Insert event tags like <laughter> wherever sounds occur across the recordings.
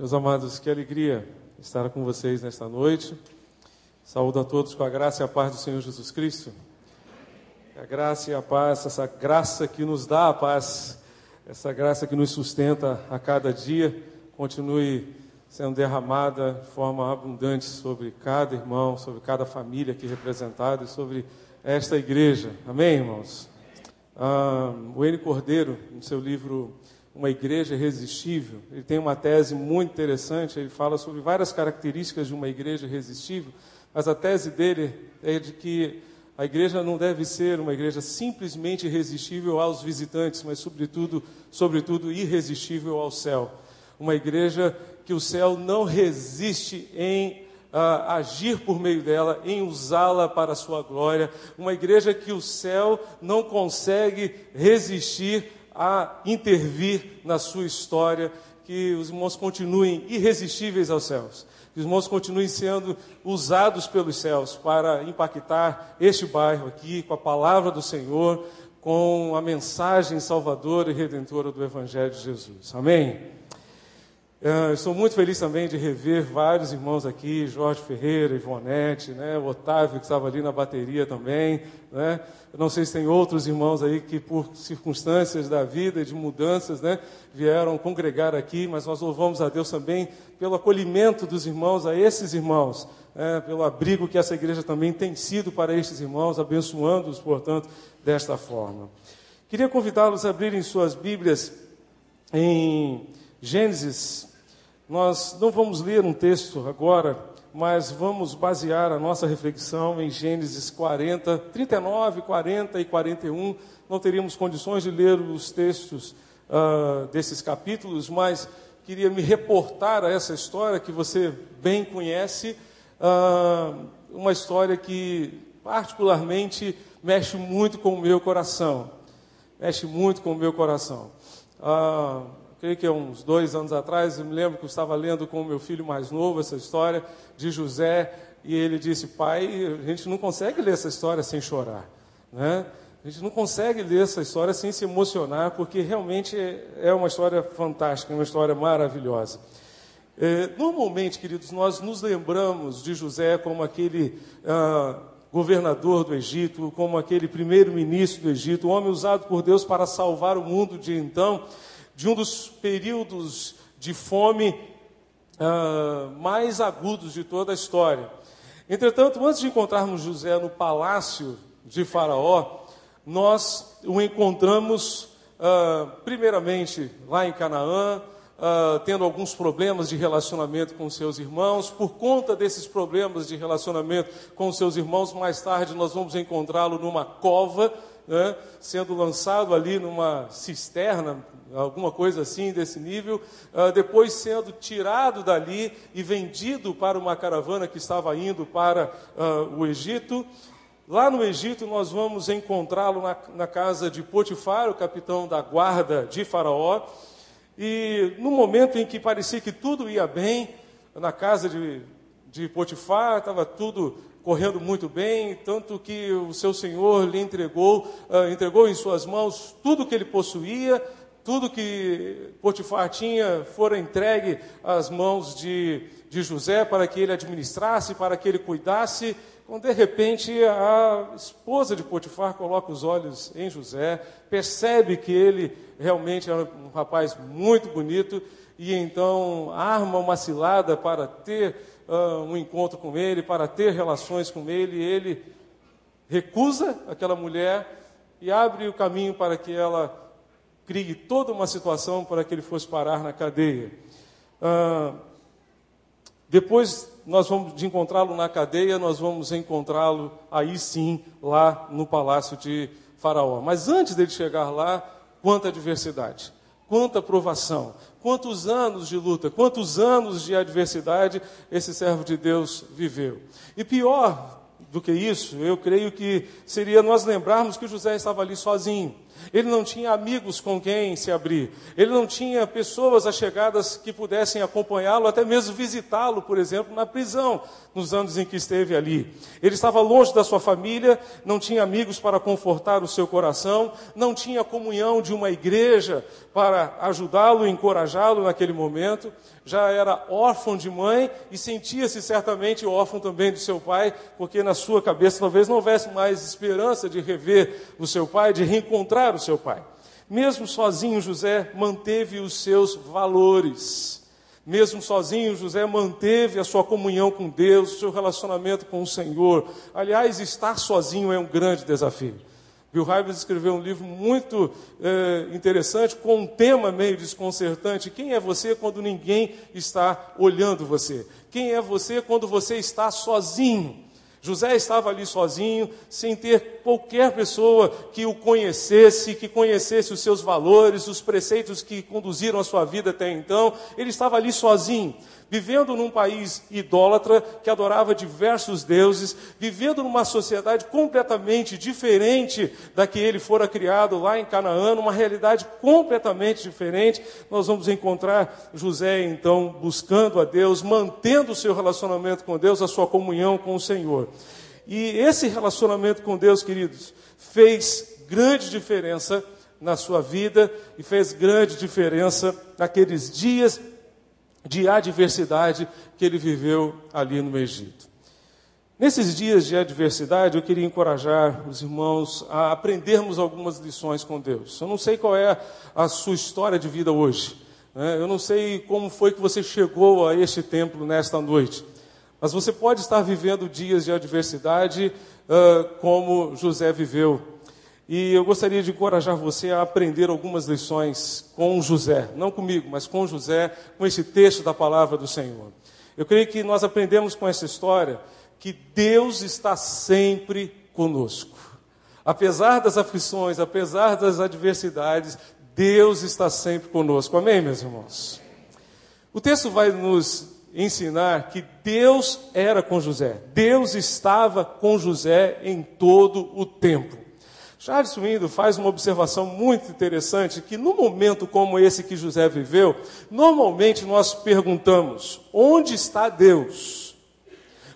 Meus amados, que alegria estar com vocês nesta noite. Saúdo a todos com a graça e a paz do Senhor Jesus Cristo. A graça e a paz, essa graça que nos dá a paz, essa graça que nos sustenta a cada dia, continue sendo derramada de forma abundante sobre cada irmão, sobre cada família aqui representada e sobre esta igreja. Amém, irmãos? Ah, o N. Cordeiro, no seu livro Uma Igreja Irresistível, ele tem uma tese muito interessante. Ele fala sobre várias características de uma igreja irresistível, mas a tese dele é de que a igreja não deve ser uma igreja simplesmente irresistível aos visitantes, mas, sobretudo, sobretudo irresistível ao céu. Uma igreja que o céu não resiste em uh, agir por meio dela, em usá-la para a sua glória. Uma igreja que o céu não consegue resistir a intervir na sua história. Que os irmãos continuem irresistíveis aos céus. Que os irmãos continuem sendo usados pelos céus para impactar este bairro aqui com a palavra do Senhor, com a mensagem salvadora e redentora do Evangelho de Jesus. Amém? Uh, estou muito feliz também de rever vários irmãos aqui, Jorge Ferreira, Ivonete, né, o Otávio que estava ali na bateria também. Né? Não sei se tem outros irmãos aí que por circunstâncias da vida, de mudanças, né, vieram congregar aqui, mas nós louvamos a Deus também pelo acolhimento dos irmãos a esses irmãos, né, pelo abrigo que essa igreja também tem sido para estes irmãos, abençoando-os, portanto, desta forma. Queria convidá-los a abrirem suas Bíblias em Gênesis nós não vamos ler um texto agora, mas vamos basear a nossa reflexão em Gênesis 40, 39, 40 e 41. Não teríamos condições de ler os textos uh, desses capítulos, mas queria me reportar a essa história que você bem conhece, uh, uma história que particularmente mexe muito com o meu coração. Mexe muito com o meu coração. Uh, creio que uns dois anos atrás, eu me lembro que eu estava lendo com o meu filho mais novo essa história de José, e ele disse: Pai, a gente não consegue ler essa história sem chorar, né? A gente não consegue ler essa história sem se emocionar, porque realmente é uma história fantástica, é uma história maravilhosa. É, normalmente, queridos, nós nos lembramos de José como aquele ah, governador do Egito, como aquele primeiro-ministro do Egito, o homem usado por Deus para salvar o mundo de então de um dos períodos de fome uh, mais agudos de toda a história. Entretanto, antes de encontrarmos José no palácio de Faraó, nós o encontramos, uh, primeiramente, lá em Canaã, Uh, tendo alguns problemas de relacionamento com seus irmãos. Por conta desses problemas de relacionamento com seus irmãos, mais tarde nós vamos encontrá-lo numa cova, né, sendo lançado ali numa cisterna, alguma coisa assim desse nível, uh, depois sendo tirado dali e vendido para uma caravana que estava indo para uh, o Egito. Lá no Egito, nós vamos encontrá-lo na, na, casa de Potifar, o capitão da guarda de Faraó. E no momento em que parecia que tudo ia bem, na casa de, de Potifar, estava tudo correndo muito bem, tanto que o seu senhor lhe entregou, uh, entregou em suas mãos tudo que ele possuía, tudo que Potifar tinha fora entregue às mãos de, de José para que ele administrasse, para que ele cuidasse. Quando de repente a esposa de Potifar coloca os olhos em José, percebe que ele realmente é um rapaz muito bonito e então arma uma cilada para ter uh, um encontro com ele, para ter relações com ele. Ele recusa aquela mulher e abre o caminho para que ela crie toda uma situação para que ele fosse parar na cadeia. Ah, depois nós vamos de encontrá-lo na cadeia, nós vamos encontrá-lo aí sim, lá no palácio de Faraó. Mas antes dele chegar lá, quanta adversidade, quanta provação, quantos anos de luta, quantos anos de adversidade esse servo de Deus viveu. E pior do que isso, eu creio que seria nós lembrarmos que José estava ali sozinho. Ele não tinha amigos com quem se abrir, ele não tinha pessoas achegadas que pudessem acompanhá-lo, até mesmo visitá-lo, por exemplo, na prisão, nos anos em que esteve ali. Ele estava longe da sua família, não tinha amigos para confortar o seu coração, não tinha comunhão de uma igreja para ajudá-lo encorajá-lo naquele momento, já era órfão de mãe e sentia-se certamente órfão também do seu pai, porque na sua cabeça talvez não houvesse mais esperança de rever o seu pai, de reencontrar o seu pai. Mesmo sozinho, José manteve os seus valores. Mesmo sozinho, José manteve a sua comunhão com Deus, o seu relacionamento com o Senhor. Aliás, estar sozinho é um grande desafio. Bill Hybels escreveu um livro muito é, interessante, com um tema meio desconcertante. Quem é você quando ninguém está olhando você? Quem é você quando você está sozinho? José estava ali sozinho, sem ter qualquer pessoa que o conhecesse, que conhecesse os seus valores, os preceitos que conduziram a sua vida até então. Ele estava ali sozinho vivendo num país idólatra que adorava diversos deuses, vivendo numa sociedade completamente diferente da que ele fora criado lá em Canaã, uma realidade completamente diferente. Nós vamos encontrar José então buscando a Deus, mantendo o seu relacionamento com Deus, a sua comunhão com o Senhor. E esse relacionamento com Deus, queridos, fez grande diferença na sua vida e fez grande diferença naqueles dias de adversidade que ele viveu ali no Egito. Nesses dias de adversidade, eu queria encorajar os irmãos a aprendermos algumas lições com Deus. Eu não sei qual é a sua história de vida hoje. Né? Eu não sei como foi que você chegou a este templo nesta noite. Mas você pode estar vivendo dias de adversidade uh, como José viveu e eu gostaria de encorajar você a aprender algumas lições com José, não comigo, mas com José, com esse texto da palavra do Senhor. Eu creio que nós aprendemos com essa história que Deus está sempre conosco. Apesar das aflições, apesar das adversidades, Deus está sempre conosco. Amém, meus irmãos? O texto vai nos ensinar que Deus era com José. Deus estava com José em todo o tempo. Charles Swindoll faz uma observação muito interessante que no momento como esse que José viveu, normalmente nós perguntamos: onde está Deus?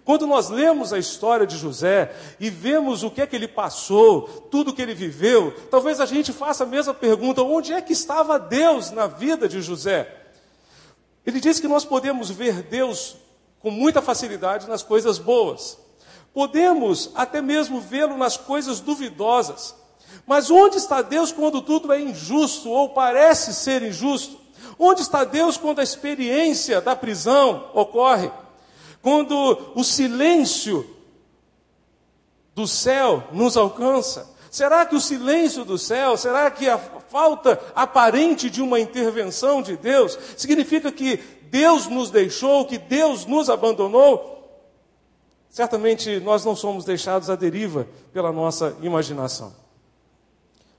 Quando nós lemos a história de José e vemos o que é que ele passou, tudo que ele viveu, talvez a gente faça a mesma pergunta: onde é que estava Deus na vida de José? Ele diz que nós podemos ver Deus com muita facilidade nas coisas boas. Podemos até mesmo vê-lo nas coisas duvidosas. Mas onde está Deus quando tudo é injusto ou parece ser injusto? Onde está Deus quando a experiência da prisão ocorre? Quando o silêncio do céu nos alcança? Será que o silêncio do céu, será que a falta aparente de uma intervenção de Deus significa que Deus nos deixou, que Deus nos abandonou? Certamente nós não somos deixados à deriva pela nossa imaginação.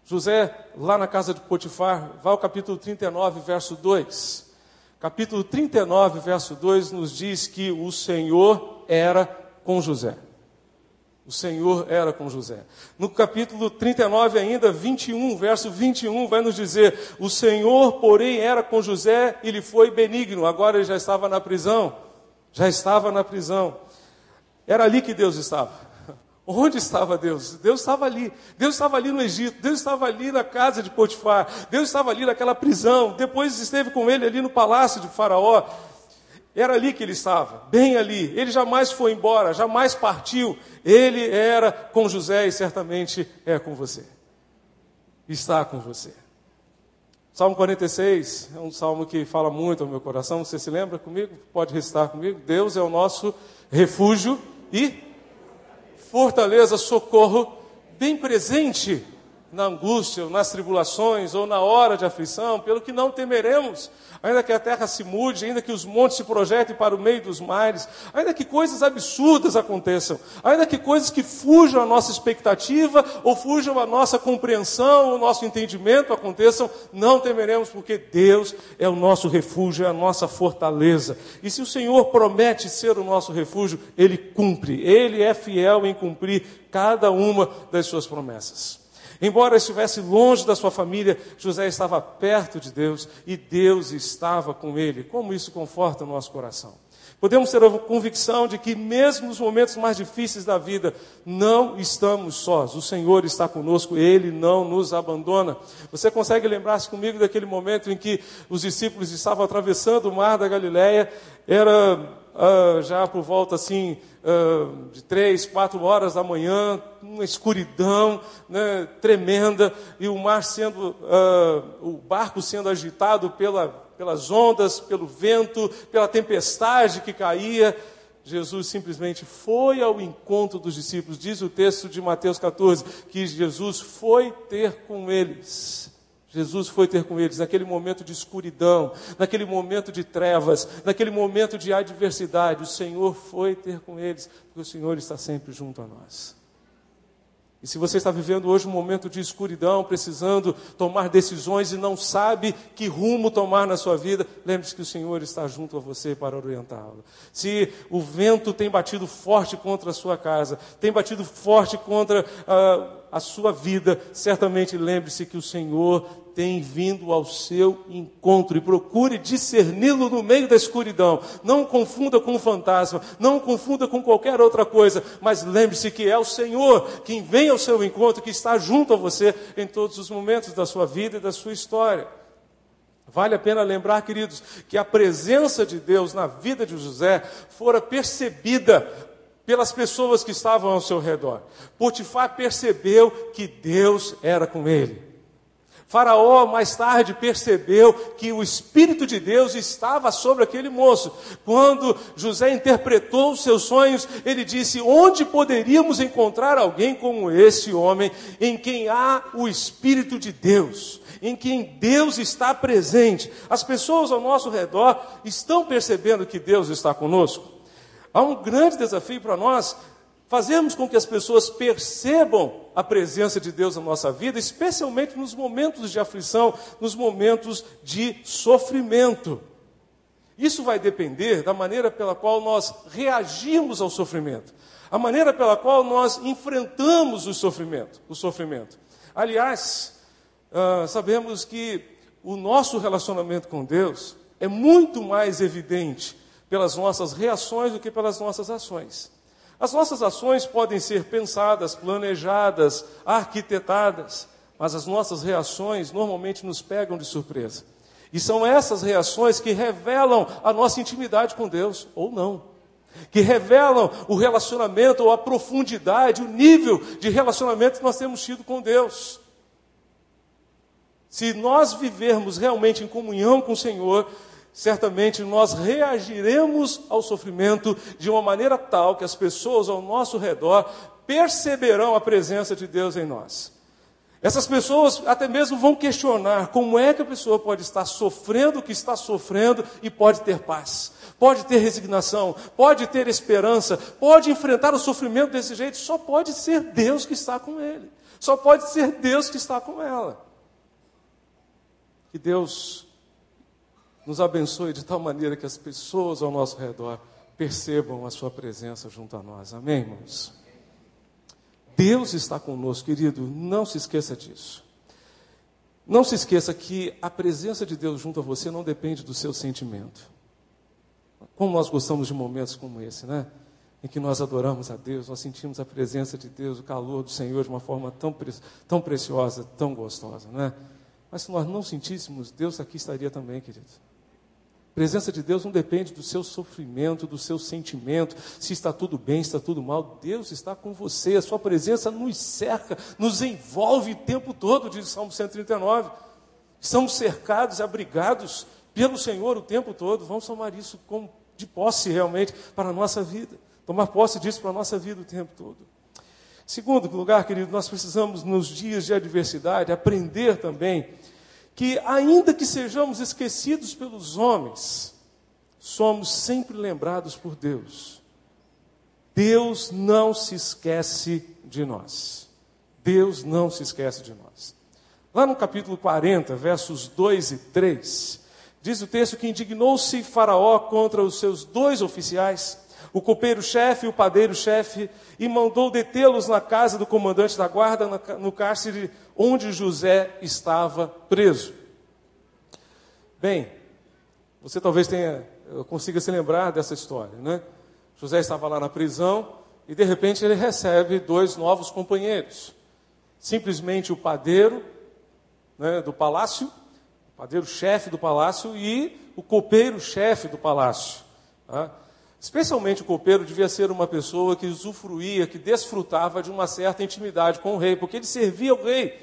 José, lá na casa de Potifar, vai ao capítulo 39, verso 2. Capítulo 39, verso 2 nos diz que o Senhor era com José. O Senhor era com José. No capítulo 39, ainda 21, verso 21, vai nos dizer: O Senhor, porém, era com José e lhe foi benigno. Agora ele já estava na prisão. Já estava na prisão. Era ali que Deus estava. <laughs> Onde estava Deus? Deus estava ali. Deus estava ali no Egito. Deus estava ali na casa de Potifar. Deus estava ali naquela prisão. Depois esteve com ele ali no palácio de Faraó. Era ali que ele estava, bem ali. Ele jamais foi embora, jamais partiu. Ele era com José e certamente é com você. Está com você. Salmo 46 é um salmo que fala muito ao meu coração. Você se lembra comigo? Pode recitar comigo? Deus é o nosso refúgio e fortaleza, socorro, bem presente na angústia, nas tribulações, ou na hora de aflição, pelo que não temeremos, ainda que a terra se mude, ainda que os montes se projetem para o meio dos mares, ainda que coisas absurdas aconteçam, ainda que coisas que fujam à nossa expectativa, ou fujam à nossa compreensão, o nosso entendimento aconteçam, não temeremos, porque Deus é o nosso refúgio, é a nossa fortaleza. E se o Senhor promete ser o nosso refúgio, Ele cumpre, Ele é fiel em cumprir cada uma das suas promessas. Embora estivesse longe da sua família, José estava perto de Deus e Deus estava com ele. Como isso conforta o nosso coração? Podemos ter a convicção de que, mesmo nos momentos mais difíceis da vida, não estamos sós. O Senhor está conosco, Ele não nos abandona. Você consegue lembrar-se comigo daquele momento em que os discípulos estavam atravessando o mar da Galileia? Era uh, já por volta assim uh, de três, quatro horas da manhã, uma escuridão né, tremenda e o mar sendo, uh, o barco sendo agitado pela pelas ondas, pelo vento, pela tempestade que caía. Jesus simplesmente foi ao encontro dos discípulos. Diz o texto de Mateus 14 que Jesus foi ter com eles. Jesus foi ter com eles naquele momento de escuridão, naquele momento de trevas, naquele momento de adversidade. O Senhor foi ter com eles, porque o Senhor está sempre junto a nós. E se você está vivendo hoje um momento de escuridão, precisando tomar decisões e não sabe que rumo tomar na sua vida, lembre-se que o Senhor está junto a você para orientá-lo. Se o vento tem batido forte contra a sua casa, tem batido forte contra a, a sua vida, certamente lembre-se que o Senhor tem vindo ao seu encontro e procure discerni-lo no meio da escuridão. Não confunda com um fantasma, não confunda com qualquer outra coisa, mas lembre-se que é o Senhor quem vem ao seu encontro, que está junto a você em todos os momentos da sua vida e da sua história. Vale a pena lembrar, queridos, que a presença de Deus na vida de José fora percebida pelas pessoas que estavam ao seu redor. Potifar percebeu que Deus era com ele. Faraó mais tarde percebeu que o Espírito de Deus estava sobre aquele moço. Quando José interpretou os seus sonhos, ele disse: Onde poderíamos encontrar alguém como esse homem, em quem há o Espírito de Deus, em quem Deus está presente? As pessoas ao nosso redor estão percebendo que Deus está conosco. Há um grande desafio para nós fazermos com que as pessoas percebam a presença de Deus na nossa vida, especialmente nos momentos de aflição, nos momentos de sofrimento. Isso vai depender da maneira pela qual nós reagimos ao sofrimento, a maneira pela qual nós enfrentamos o sofrimento. O sofrimento. Aliás, uh, sabemos que o nosso relacionamento com Deus é muito mais evidente pelas nossas reações do que pelas nossas ações. As nossas ações podem ser pensadas, planejadas, arquitetadas, mas as nossas reações normalmente nos pegam de surpresa. E são essas reações que revelam a nossa intimidade com Deus, ou não. Que revelam o relacionamento, ou a profundidade, o nível de relacionamento que nós temos tido com Deus. Se nós vivermos realmente em comunhão com o Senhor, certamente nós reagiremos ao sofrimento de uma maneira tal que as pessoas ao nosso redor perceberão a presença de Deus em nós. Essas pessoas até mesmo vão questionar como é que a pessoa pode estar sofrendo o que está sofrendo e pode ter paz, pode ter resignação, pode ter esperança, pode enfrentar o sofrimento desse jeito. Só pode ser Deus que está com ele, só pode ser Deus que está com ela. Que Deus nos abençoe de tal maneira que as pessoas ao nosso redor percebam a Sua presença junto a nós. Amém, irmãos? Deus está conosco, querido, não se esqueça disso. Não se esqueça que a presença de Deus junto a você não depende do seu sentimento. Como nós gostamos de momentos como esse, né? Em que nós adoramos a Deus, nós sentimos a presença de Deus, o calor do Senhor de uma forma tão, pre tão preciosa, tão gostosa, né? Mas se nós não sentíssemos, Deus aqui estaria também, querido presença de Deus não depende do seu sofrimento, do seu sentimento, se está tudo bem, se está tudo mal. Deus está com você, a sua presença nos cerca, nos envolve o tempo todo, diz o Salmo 139. Estamos cercados, abrigados pelo Senhor o tempo todo. Vamos tomar isso como de posse realmente para a nossa vida. Tomar posse disso para a nossa vida o tempo todo. Segundo lugar, querido, nós precisamos, nos dias de adversidade, aprender também que, ainda que sejamos esquecidos pelos homens, somos sempre lembrados por Deus. Deus não se esquece de nós. Deus não se esquece de nós. Lá no capítulo 40, versos 2 e 3, diz o texto que indignou-se Faraó contra os seus dois oficiais, o copeiro-chefe e o padeiro-chefe e mandou detê-los na casa do comandante da guarda, no cárcere onde José estava preso. Bem, você talvez tenha, consiga se lembrar dessa história, né? José estava lá na prisão e de repente ele recebe dois novos companheiros. Simplesmente o padeiro né, do palácio, o padeiro-chefe do palácio e o copeiro-chefe do palácio. Tá? Especialmente o copeiro devia ser uma pessoa que usufruía, que desfrutava de uma certa intimidade com o rei, porque ele servia ao rei.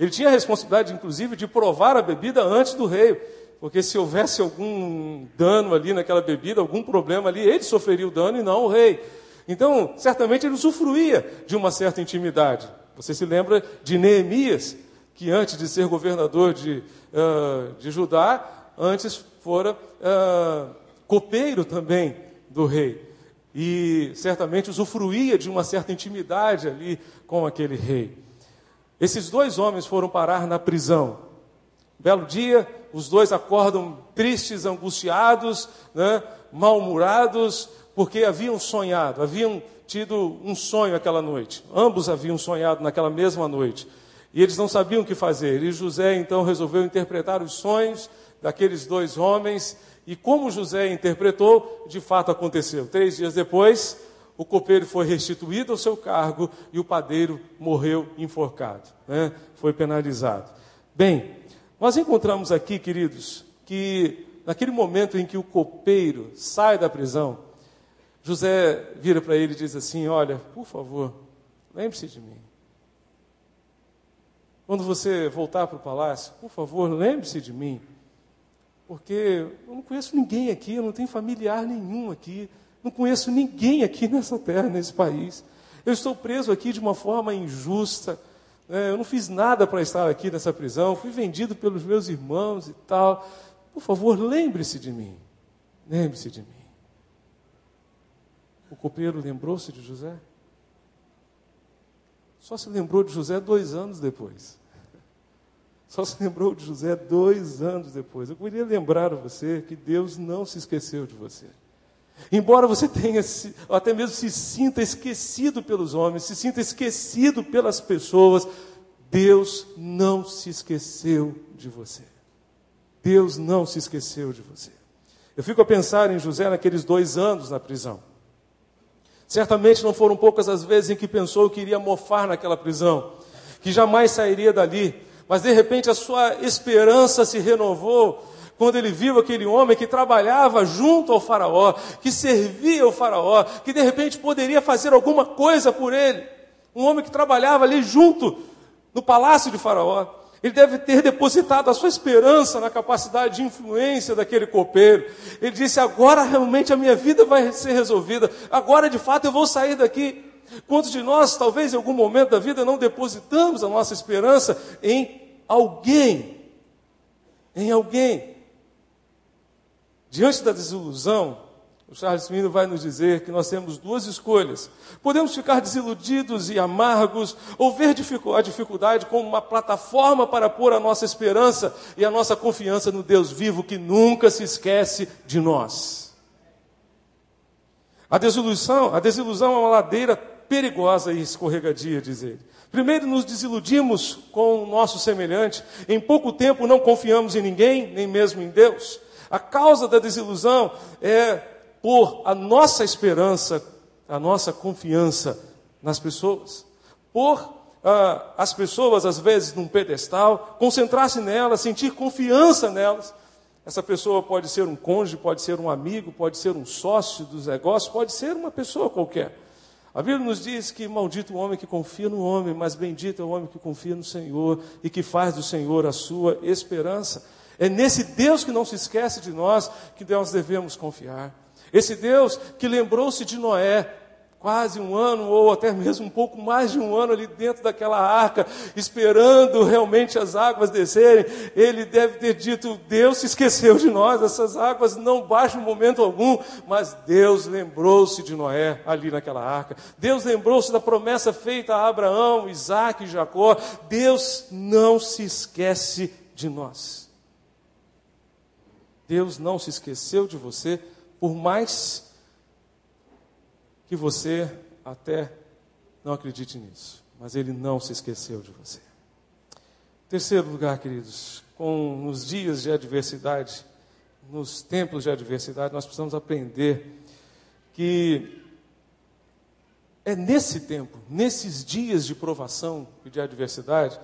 Ele tinha a responsabilidade, inclusive, de provar a bebida antes do rei, porque se houvesse algum dano ali naquela bebida, algum problema ali, ele sofreria o dano e não o rei. Então, certamente ele usufruía de uma certa intimidade. Você se lembra de Neemias, que antes de ser governador de, uh, de Judá, antes fora uh, copeiro também do rei. E certamente usufruía de uma certa intimidade ali com aquele rei. Esses dois homens foram parar na prisão. Belo dia, os dois acordam tristes, angustiados, né, mal-humorados, porque haviam sonhado, haviam tido um sonho aquela noite. Ambos haviam sonhado naquela mesma noite. E eles não sabiam o que fazer. E José então resolveu interpretar os sonhos daqueles dois homens e como José interpretou, de fato aconteceu. Três dias depois, o copeiro foi restituído ao seu cargo e o padeiro morreu enforcado, né? foi penalizado. Bem, nós encontramos aqui, queridos, que naquele momento em que o copeiro sai da prisão, José vira para ele e diz assim: Olha, por favor, lembre-se de mim. Quando você voltar para o palácio, por favor, lembre-se de mim. Porque eu não conheço ninguém aqui, eu não tenho familiar nenhum aqui, não conheço ninguém aqui <laughs> nessa terra, nesse país. Eu estou preso aqui de uma forma injusta. Né? Eu não fiz nada para estar aqui nessa prisão, fui vendido pelos meus irmãos e tal. Por favor, lembre-se de mim. Lembre-se de mim. O copeiro lembrou-se de José? Só se lembrou de José dois anos depois. Só se lembrou de José dois anos depois. Eu queria lembrar a você que Deus não se esqueceu de você. Embora você tenha, até mesmo se sinta esquecido pelos homens, se sinta esquecido pelas pessoas, Deus não se esqueceu de você. Deus não se esqueceu de você. Eu fico a pensar em José naqueles dois anos na prisão. Certamente não foram poucas as vezes em que pensou que iria mofar naquela prisão, que jamais sairia dali, mas de repente a sua esperança se renovou quando ele viu aquele homem que trabalhava junto ao Faraó, que servia ao Faraó, que de repente poderia fazer alguma coisa por ele. Um homem que trabalhava ali junto no palácio de Faraó. Ele deve ter depositado a sua esperança na capacidade de influência daquele copeiro. Ele disse: agora realmente a minha vida vai ser resolvida. Agora de fato eu vou sair daqui. Quantos de nós, talvez em algum momento da vida, não depositamos a nossa esperança em alguém? Em alguém. Diante da desilusão, o Charles Mino vai nos dizer que nós temos duas escolhas. Podemos ficar desiludidos e amargos, ou ver a dificuldade como uma plataforma para pôr a nossa esperança e a nossa confiança no Deus vivo que nunca se esquece de nós. A desilusão, a desilusão é uma ladeira perigosa e escorregadia, diz ele. Primeiro nos desiludimos com o nosso semelhante, em pouco tempo não confiamos em ninguém, nem mesmo em Deus. A causa da desilusão é por a nossa esperança, a nossa confiança nas pessoas, por ah, as pessoas, às vezes, num pedestal, concentrar-se nelas, sentir confiança nelas. Essa pessoa pode ser um cônjuge, pode ser um amigo, pode ser um sócio dos negócios, pode ser uma pessoa qualquer. A Bíblia nos diz que maldito o homem que confia no homem, mas bendito é o homem que confia no Senhor e que faz do Senhor a sua esperança. É nesse Deus que não se esquece de nós que nós devemos confiar. Esse Deus que lembrou-se de Noé quase um ano, ou até mesmo um pouco mais de um ano ali dentro daquela arca, esperando realmente as águas descerem, ele deve ter dito: Deus se esqueceu de nós, essas águas não baixam momento algum, mas Deus lembrou-se de Noé ali naquela arca, Deus lembrou-se da promessa feita a Abraão, Isaac e Jacó, Deus não se esquece de nós. Deus não se esqueceu de você, por mais que você até não acredite nisso, mas Ele não se esqueceu de você. Terceiro lugar, queridos, com nos dias de adversidade, nos tempos de adversidade, nós precisamos aprender que é nesse tempo, nesses dias de provação e de adversidade,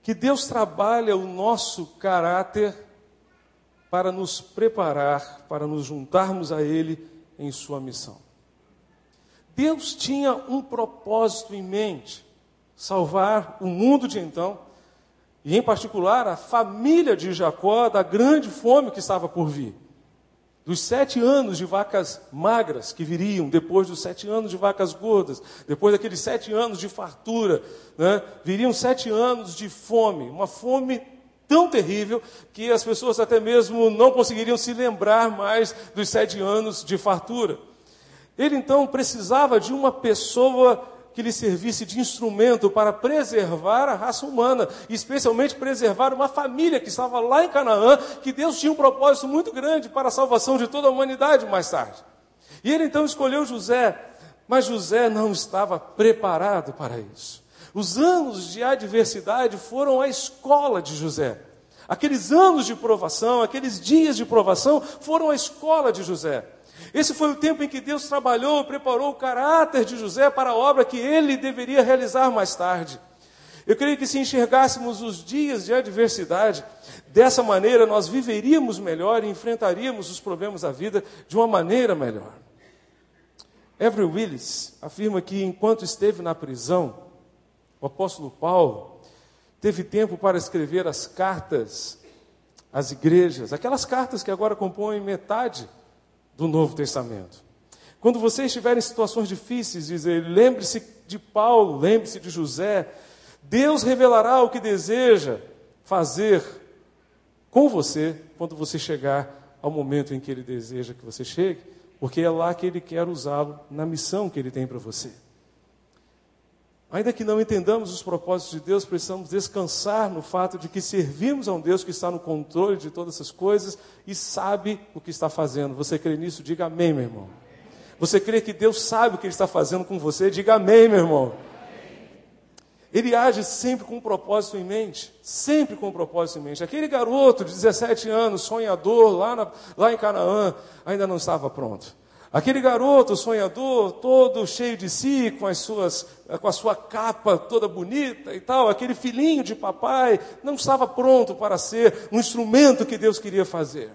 que Deus trabalha o nosso caráter para nos preparar, para nos juntarmos a Ele em Sua missão. Deus tinha um propósito em mente: salvar o mundo de então, e em particular a família de Jacó da grande fome que estava por vir. Dos sete anos de vacas magras que viriam, depois dos sete anos de vacas gordas, depois daqueles sete anos de fartura, né, viriam sete anos de fome, uma fome tão terrível que as pessoas até mesmo não conseguiriam se lembrar mais dos sete anos de fartura. Ele então precisava de uma pessoa que lhe servisse de instrumento para preservar a raça humana, especialmente preservar uma família que estava lá em Canaã, que Deus tinha um propósito muito grande para a salvação de toda a humanidade mais tarde. E ele então escolheu José, mas José não estava preparado para isso. Os anos de adversidade foram a escola de José. Aqueles anos de provação, aqueles dias de provação foram a escola de José. Esse foi o tempo em que Deus trabalhou, preparou o caráter de José para a obra que ele deveria realizar mais tarde. Eu creio que se enxergássemos os dias de adversidade, dessa maneira nós viveríamos melhor e enfrentaríamos os problemas da vida de uma maneira melhor. Avery Willis afirma que enquanto esteve na prisão, o apóstolo Paulo teve tempo para escrever as cartas às igrejas, aquelas cartas que agora compõem metade do Novo Testamento. Quando você estiver em situações difíceis, dizer, lembre-se de Paulo, lembre-se de José, Deus revelará o que deseja fazer com você quando você chegar ao momento em que Ele deseja que você chegue, porque é lá que Ele quer usá-lo na missão que Ele tem para você. Ainda que não entendamos os propósitos de Deus, precisamos descansar no fato de que servimos a um Deus que está no controle de todas essas coisas e sabe o que está fazendo. Você crê nisso? Diga amém, meu irmão. Você crê que Deus sabe o que Ele está fazendo com você? Diga amém, meu irmão. Ele age sempre com um propósito em mente, sempre com um propósito em mente. Aquele garoto de 17 anos, sonhador, lá, na, lá em Canaã, ainda não estava pronto. Aquele garoto sonhador, todo cheio de si, com, as suas, com a sua capa toda bonita e tal, aquele filhinho de papai, não estava pronto para ser um instrumento que Deus queria fazer.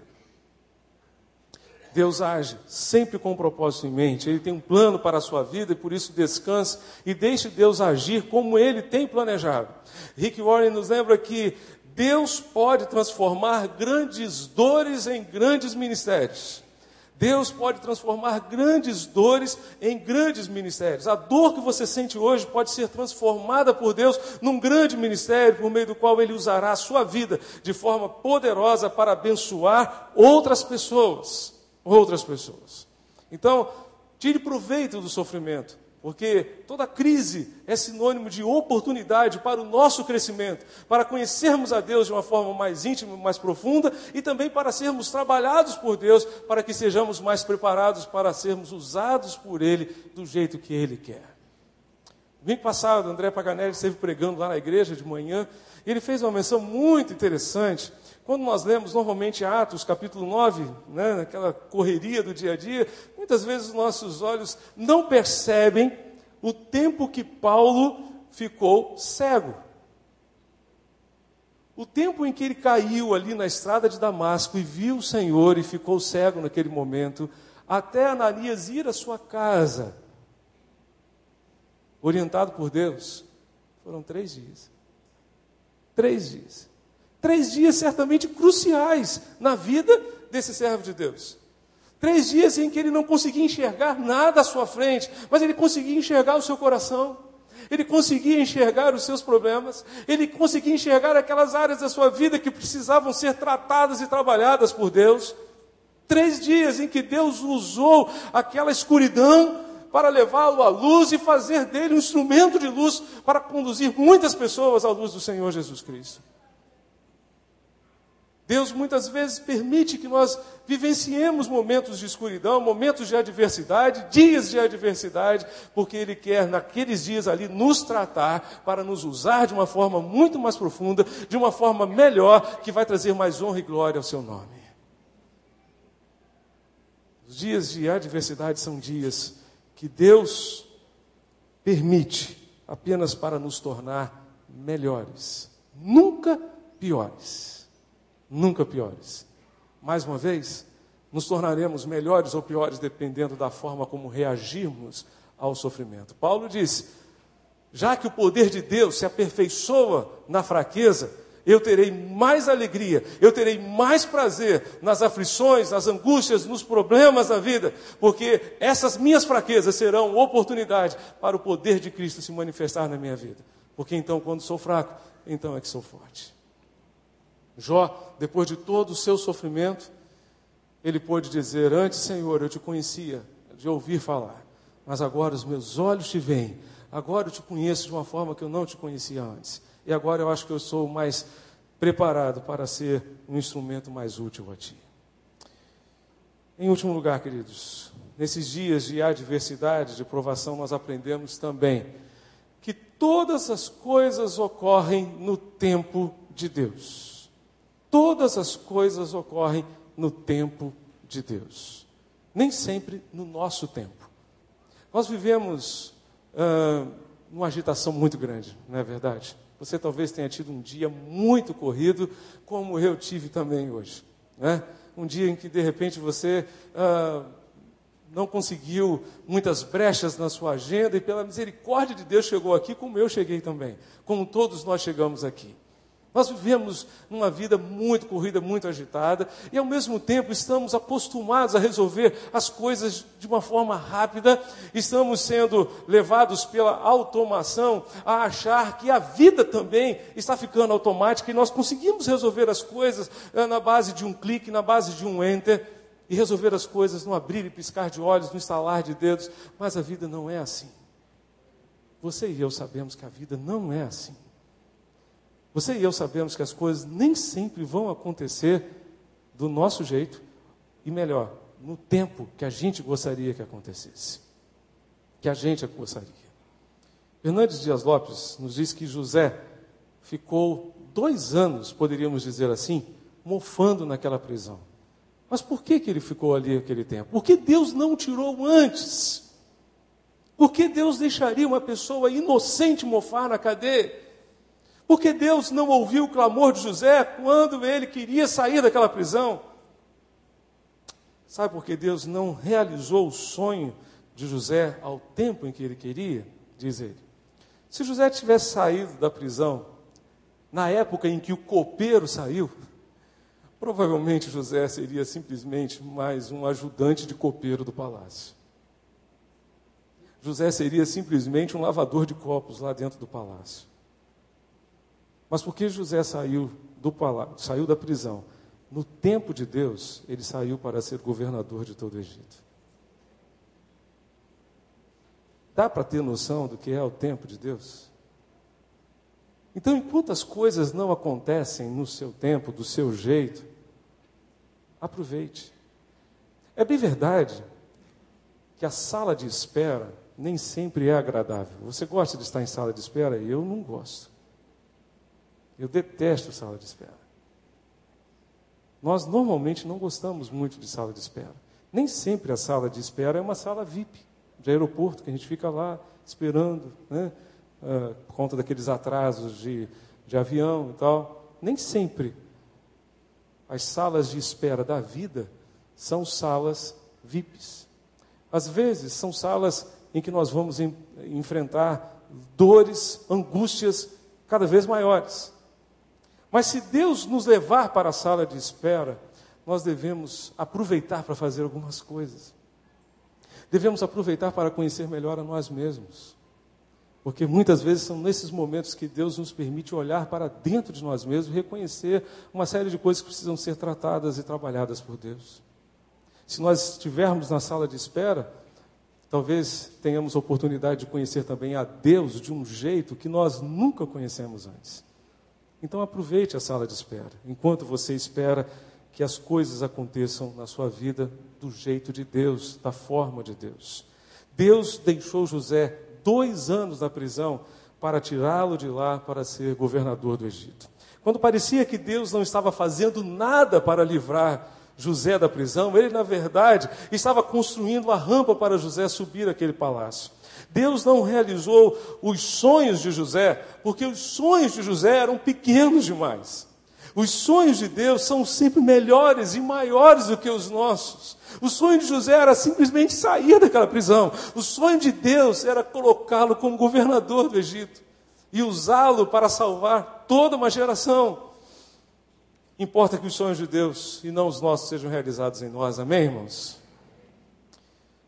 Deus age sempre com um propósito em mente, Ele tem um plano para a sua vida e por isso descanse e deixe Deus agir como Ele tem planejado. Rick Warren nos lembra que Deus pode transformar grandes dores em grandes ministérios. Deus pode transformar grandes dores em grandes ministérios. A dor que você sente hoje pode ser transformada por Deus num grande ministério, por meio do qual Ele usará a sua vida de forma poderosa para abençoar outras pessoas. Outras pessoas. Então, tire proveito do sofrimento. Porque toda crise é sinônimo de oportunidade para o nosso crescimento, para conhecermos a Deus de uma forma mais íntima, mais profunda e também para sermos trabalhados por Deus, para que sejamos mais preparados para sermos usados por Ele do jeito que Ele quer. Domingo passado, André Paganelli esteve pregando lá na igreja de manhã e ele fez uma menção muito interessante. Quando nós lemos normalmente Atos capítulo 9, né, naquela correria do dia a dia, muitas vezes os nossos olhos não percebem o tempo que Paulo ficou cego. O tempo em que ele caiu ali na estrada de Damasco e viu o Senhor e ficou cego naquele momento, até Ananias ir à sua casa orientado por Deus, foram três dias. Três dias. Três dias certamente cruciais na vida desse servo de Deus. Três dias em que ele não conseguia enxergar nada à sua frente, mas ele conseguia enxergar o seu coração. Ele conseguia enxergar os seus problemas, ele conseguia enxergar aquelas áreas da sua vida que precisavam ser tratadas e trabalhadas por Deus. Três dias em que Deus usou aquela escuridão para levá-lo à luz e fazer dele um instrumento de luz para conduzir muitas pessoas à luz do Senhor Jesus Cristo. Deus muitas vezes permite que nós vivenciemos momentos de escuridão, momentos de adversidade, dias de adversidade, porque Ele quer, naqueles dias ali, nos tratar para nos usar de uma forma muito mais profunda, de uma forma melhor, que vai trazer mais honra e glória ao Seu nome. Os dias de adversidade são dias que Deus permite apenas para nos tornar melhores, nunca piores. Nunca piores. Mais uma vez, nos tornaremos melhores ou piores dependendo da forma como reagirmos ao sofrimento. Paulo disse: já que o poder de Deus se aperfeiçoa na fraqueza, eu terei mais alegria, eu terei mais prazer nas aflições, nas angústias, nos problemas da vida, porque essas minhas fraquezas serão oportunidade para o poder de Cristo se manifestar na minha vida. Porque então, quando sou fraco, então é que sou forte. Jó, depois de todo o seu sofrimento, ele pôde dizer: Antes, Senhor, eu te conhecia de ouvir falar, mas agora os meus olhos te veem, agora eu te conheço de uma forma que eu não te conhecia antes. E agora eu acho que eu sou mais preparado para ser um instrumento mais útil a Ti. Em último lugar, queridos, nesses dias de adversidade, de provação, nós aprendemos também que todas as coisas ocorrem no tempo de Deus. Todas as coisas ocorrem no tempo de Deus. Nem sempre no nosso tempo. Nós vivemos ah, numa agitação muito grande, não é verdade? Você talvez tenha tido um dia muito corrido, como eu tive também hoje. Né? Um dia em que de repente você ah, não conseguiu muitas brechas na sua agenda e pela misericórdia de Deus chegou aqui, como eu cheguei também, como todos nós chegamos aqui. Nós vivemos numa vida muito corrida, muito agitada, e ao mesmo tempo estamos acostumados a resolver as coisas de uma forma rápida, estamos sendo levados pela automação a achar que a vida também está ficando automática e nós conseguimos resolver as coisas eh, na base de um clique, na base de um enter, e resolver as coisas no abrir e piscar de olhos, no estalar de dedos, mas a vida não é assim. Você e eu sabemos que a vida não é assim. Você e eu sabemos que as coisas nem sempre vão acontecer do nosso jeito e melhor, no tempo que a gente gostaria que acontecesse. Que a gente gostaria. Hernandes Dias Lopes nos diz que José ficou dois anos, poderíamos dizer assim, mofando naquela prisão. Mas por que, que ele ficou ali aquele tempo? Porque Deus não tirou antes. Por que Deus deixaria uma pessoa inocente mofar na cadeia? Porque Deus não ouviu o clamor de José quando ele queria sair daquela prisão. Sabe por que Deus não realizou o sonho de José ao tempo em que ele queria? Diz ele. Se José tivesse saído da prisão na época em que o copeiro saiu, provavelmente José seria simplesmente mais um ajudante de copeiro do palácio. José seria simplesmente um lavador de copos lá dentro do palácio. Mas porque José saiu, do palácio, saiu da prisão, no tempo de Deus, ele saiu para ser governador de todo o Egito. Dá para ter noção do que é o tempo de Deus? Então, enquanto as coisas não acontecem no seu tempo, do seu jeito, aproveite. É bem verdade que a sala de espera nem sempre é agradável. Você gosta de estar em sala de espera? Eu não gosto. Eu detesto sala de espera. Nós normalmente não gostamos muito de sala de espera. Nem sempre a sala de espera é uma sala VIP de aeroporto, que a gente fica lá esperando, né? Uh, por conta daqueles atrasos de, de avião e tal. Nem sempre as salas de espera da vida são salas VIPs. Às vezes são salas em que nós vamos em, enfrentar dores, angústias cada vez maiores. Mas se Deus nos levar para a sala de espera, nós devemos aproveitar para fazer algumas coisas. Devemos aproveitar para conhecer melhor a nós mesmos. Porque muitas vezes são nesses momentos que Deus nos permite olhar para dentro de nós mesmos e reconhecer uma série de coisas que precisam ser tratadas e trabalhadas por Deus. Se nós estivermos na sala de espera, talvez tenhamos oportunidade de conhecer também a Deus de um jeito que nós nunca conhecemos antes. Então aproveite a sala de espera, enquanto você espera que as coisas aconteçam na sua vida do jeito de Deus, da forma de Deus. Deus deixou José dois anos na prisão para tirá-lo de lá para ser governador do Egito. Quando parecia que Deus não estava fazendo nada para livrar José da prisão, ele, na verdade, estava construindo a rampa para José subir aquele palácio. Deus não realizou os sonhos de José, porque os sonhos de José eram pequenos demais. Os sonhos de Deus são sempre melhores e maiores do que os nossos. O sonho de José era simplesmente sair daquela prisão. O sonho de Deus era colocá-lo como governador do Egito e usá-lo para salvar toda uma geração. Importa que os sonhos de Deus e não os nossos sejam realizados em nós, amém, irmãos?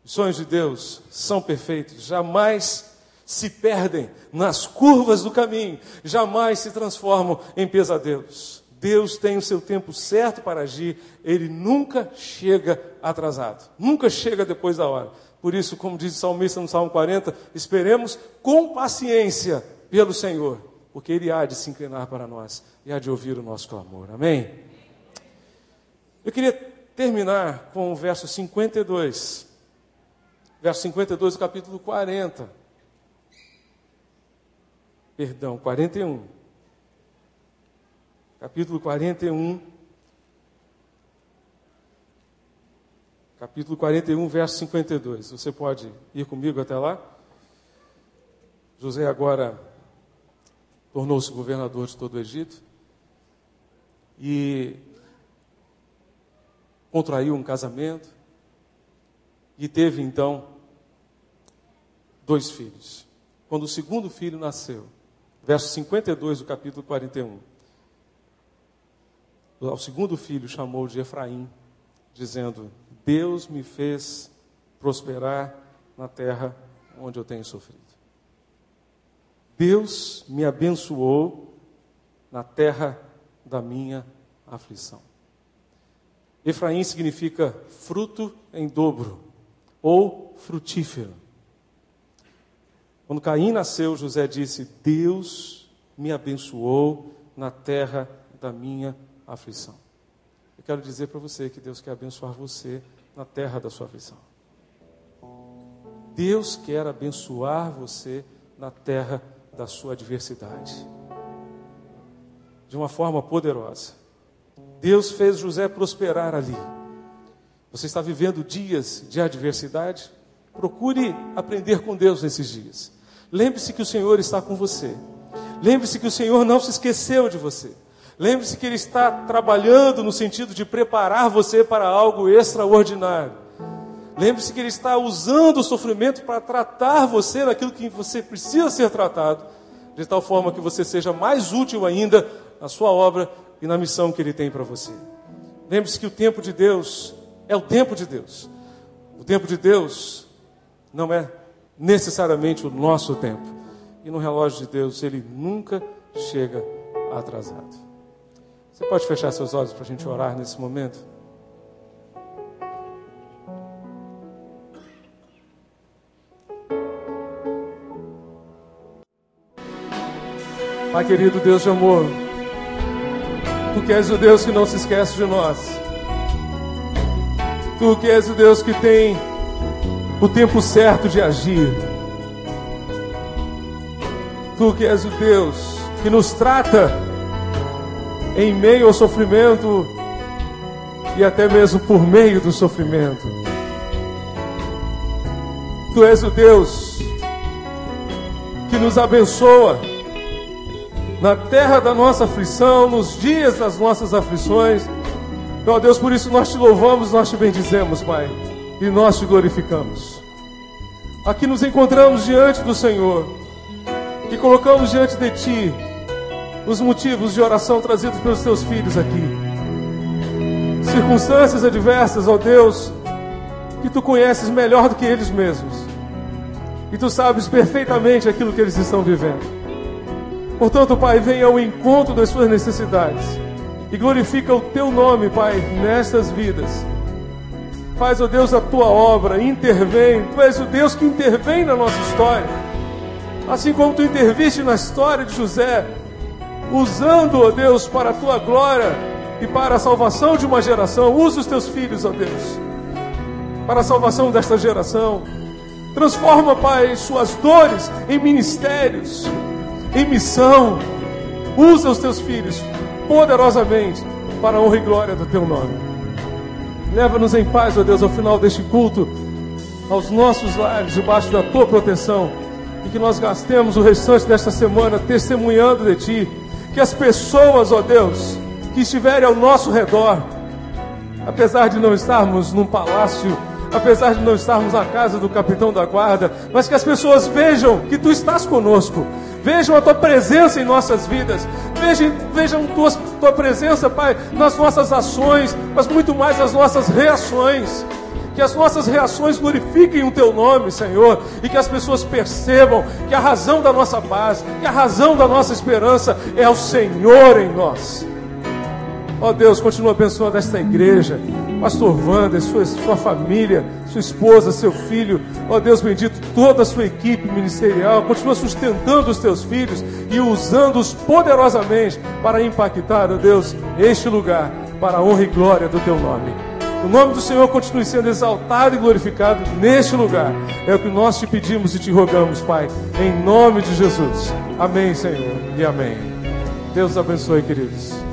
Os sonhos de Deus são perfeitos, jamais se perdem nas curvas do caminho, jamais se transformam em pesadelos. Deus tem o seu tempo certo para agir, ele nunca chega atrasado, nunca chega depois da hora. Por isso, como diz o salmista no Salmo 40, esperemos com paciência pelo Senhor, porque ele há de se inclinar para nós e há de ouvir o nosso clamor. Amém? Eu queria terminar com o verso 52. Verso 52 do capítulo 40. Perdão, 41 capítulo 41. Capítulo 41, verso 52. Você pode ir comigo até lá? José agora tornou-se governador de todo o Egito e contraiu um casamento e teve então dois filhos. Quando o segundo filho nasceu, verso 52 do capítulo 41 ao segundo filho chamou de Efraim, dizendo: Deus me fez prosperar na terra onde eu tenho sofrido. Deus me abençoou na terra da minha aflição. Efraim significa fruto em dobro ou frutífero. Quando Caim nasceu, José disse: Deus me abençoou na terra da minha aflição. Eu quero dizer para você que Deus quer abençoar você na terra da sua aflição. Deus quer abençoar você na terra da sua adversidade. De uma forma poderosa. Deus fez José prosperar ali. Você está vivendo dias de adversidade? Procure aprender com Deus nesses dias. Lembre-se que o Senhor está com você. Lembre-se que o Senhor não se esqueceu de você. Lembre-se que Ele está trabalhando no sentido de preparar você para algo extraordinário. Lembre-se que Ele está usando o sofrimento para tratar você naquilo que você precisa ser tratado, de tal forma que você seja mais útil ainda na sua obra e na missão que Ele tem para você. Lembre-se que o tempo de Deus é o tempo de Deus. O tempo de Deus não é necessariamente o nosso tempo. E no relógio de Deus, ele nunca chega atrasado. Você pode fechar seus olhos para a gente orar nesse momento? Pai querido Deus de amor, Tu que és o Deus que não se esquece de nós, Tu que és o Deus que tem o tempo certo de agir, Tu que és o Deus que nos trata em meio ao sofrimento e até mesmo por meio do sofrimento. Tu és o Deus que nos abençoa na terra da nossa aflição, nos dias das nossas aflições. Ó Deus, por isso nós te louvamos, nós te bendizemos, Pai, e nós te glorificamos. Aqui nos encontramos diante do Senhor e colocamos diante de Ti os motivos de oração trazidos pelos teus filhos aqui. Circunstâncias adversas, ó Deus, que tu conheces melhor do que eles mesmos. E tu sabes perfeitamente aquilo que eles estão vivendo. Portanto, Pai, venha ao encontro das suas necessidades e glorifica o teu nome, Pai, nestas vidas. Faz, ó Deus, a tua obra, intervém. Tu és o Deus que intervém na nossa história. Assim como tu interviste na história de José, usando, ó Deus, para a tua glória e para a salvação de uma geração. Usa os teus filhos, ó Deus, para a salvação desta geração. Transforma, Pai, suas dores em ministérios, em missão. Usa os teus filhos poderosamente para a honra e glória do teu nome. Leva-nos em paz, ó Deus, ao final deste culto, aos nossos lares, debaixo da tua proteção, e que nós gastemos o restante desta semana testemunhando de ti. Que as pessoas, ó Deus, que estiverem ao nosso redor, apesar de não estarmos num palácio, apesar de não estarmos na casa do capitão da guarda, mas que as pessoas vejam que tu estás conosco, vejam a tua presença em nossas vidas, vejam, vejam tua, tua presença, Pai, nas nossas ações, mas muito mais nas nossas reações. Que as nossas reações glorifiquem o Teu nome, Senhor, e que as pessoas percebam que a razão da nossa paz, que a razão da nossa esperança é o Senhor em nós. Ó oh Deus, continua abençoando esta igreja, Pastor Wander, sua, sua família, sua esposa, seu filho, ó oh Deus bendito, toda a sua equipe ministerial, continua sustentando os teus filhos e usando-os poderosamente para impactar, ó oh Deus, este lugar, para a honra e glória do teu nome. O nome do Senhor continue sendo exaltado e glorificado neste lugar. É o que nós te pedimos e te rogamos, Pai, em nome de Jesus. Amém, Senhor, e amém. Deus abençoe, queridos.